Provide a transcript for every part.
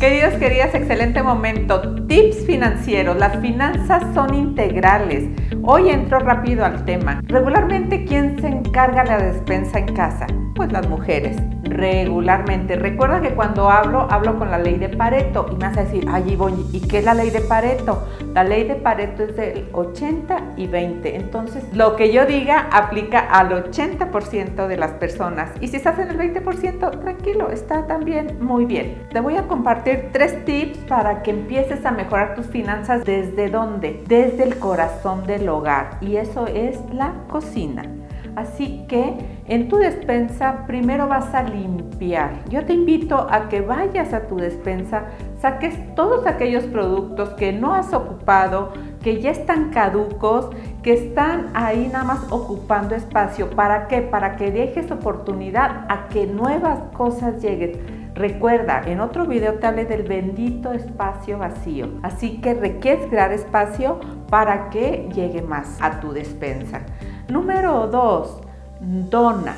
Queridos, queridas, excelente momento. Tips financieros. Las finanzas son integrales. Hoy entro rápido al tema. Regularmente, ¿quién se encarga de la despensa en casa? Pues las mujeres regularmente. Recuerda que cuando hablo, hablo con la ley de Pareto y me vas a decir, ay, ¿y qué es la ley de Pareto? La ley de Pareto es del 80 y 20. Entonces, lo que yo diga aplica al 80% de las personas. Y si estás en el 20%, tranquilo, está también muy bien. Te voy a compartir tres tips para que empieces a mejorar tus finanzas. ¿Desde dónde? Desde el corazón del hogar. Y eso es la cocina. Así que en tu despensa primero vas a limpiar. Yo te invito a que vayas a tu despensa, saques todos aquellos productos que no has ocupado, que ya están caducos, que están ahí nada más ocupando espacio. ¿Para qué? Para que dejes oportunidad a que nuevas cosas lleguen. Recuerda, en otro video te hablé del bendito espacio vacío. Así que requieres crear espacio para que llegue más a tu despensa. Número 2. Dona.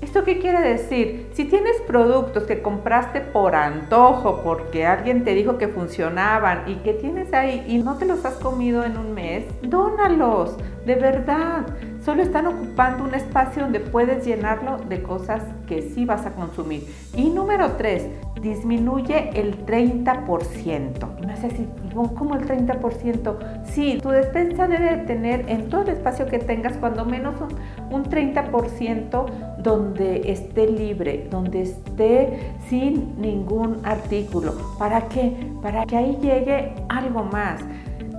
¿Esto qué quiere decir? Si tienes productos que compraste por antojo, porque alguien te dijo que funcionaban y que tienes ahí y no te los has comido en un mes, dónalos, de verdad. Solo están ocupando un espacio donde puedes llenarlo de cosas que sí vas a consumir. Y número 3, disminuye el 30%. Y me hace así, ¿cómo el 30%? Sí, tu despensa debe tener en todo el espacio que tengas, cuando menos un 30% donde esté libre, donde esté sin ningún artículo. ¿Para qué? Para que ahí llegue algo más.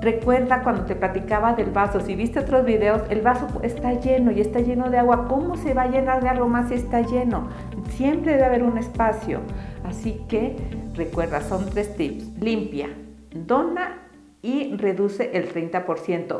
Recuerda cuando te platicaba del vaso, si viste otros videos, el vaso está lleno y está lleno de agua. ¿Cómo se va a llenar de algo más si está lleno? Siempre debe haber un espacio. Así que recuerda, son tres tips. Limpia, dona y reduce el 30%.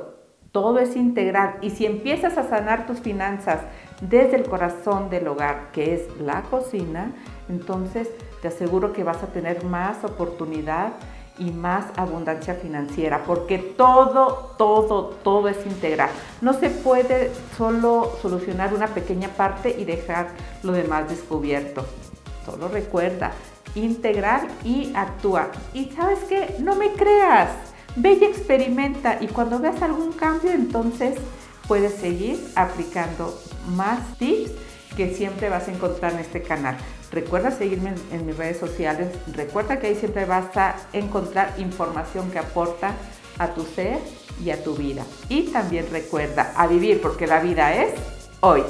Todo es integral y si empiezas a sanar tus finanzas desde el corazón del hogar, que es la cocina, entonces te aseguro que vas a tener más oportunidad y más abundancia financiera, porque todo, todo, todo es integral. No se puede solo solucionar una pequeña parte y dejar lo demás descubierto. Solo recuerda, integrar y actúa. Y sabes qué, no me creas, ve y experimenta y cuando veas algún cambio, entonces puedes seguir aplicando más tips que siempre vas a encontrar en este canal. Recuerda seguirme en, mis redes sociales. Recuerda que ahí siempre vas a encontrar información que aporta a tu ser y a tu vida. Y también recuerda a vivir porque la vida es hoy.